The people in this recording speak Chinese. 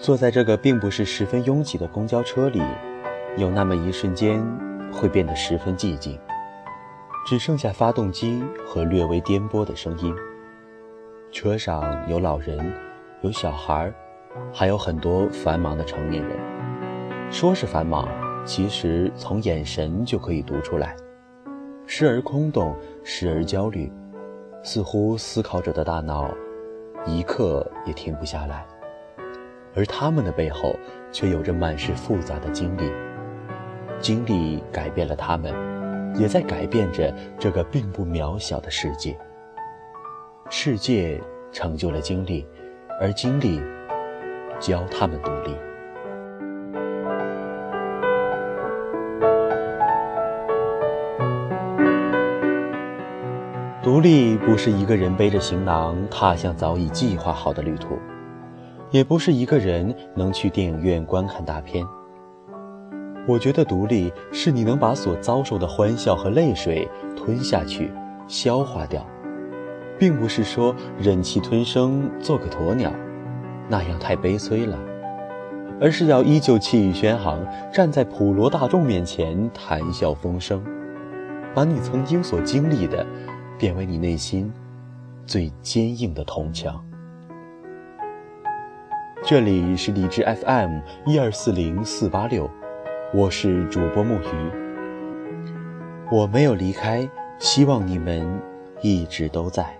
坐在这个并不是十分拥挤的公交车里，有那么一瞬间会变得十分寂静，只剩下发动机和略微颠簸的声音。车上有老人，有小孩，还有很多繁忙的成年人。说是繁忙，其实从眼神就可以读出来，时而空洞，时而焦虑，似乎思考者的大脑一刻也停不下来。而他们的背后，却有着满是复杂的经历。经历改变了他们，也在改变着这个并不渺小的世界。世界成就了经历，而经历教他们独立。独立不是一个人背着行囊踏向早已计划好的旅途。也不是一个人能去电影院观看大片。我觉得独立是你能把所遭受的欢笑和泪水吞下去、消化掉，并不是说忍气吞声做个鸵鸟，那样太悲催了，而是要依旧气宇轩昂，站在普罗大众面前谈笑风生，把你曾经所经历的，变为你内心最坚硬的铜墙。这里是荔枝 FM 一二四零四八六，我是主播木鱼。我没有离开，希望你们一直都在。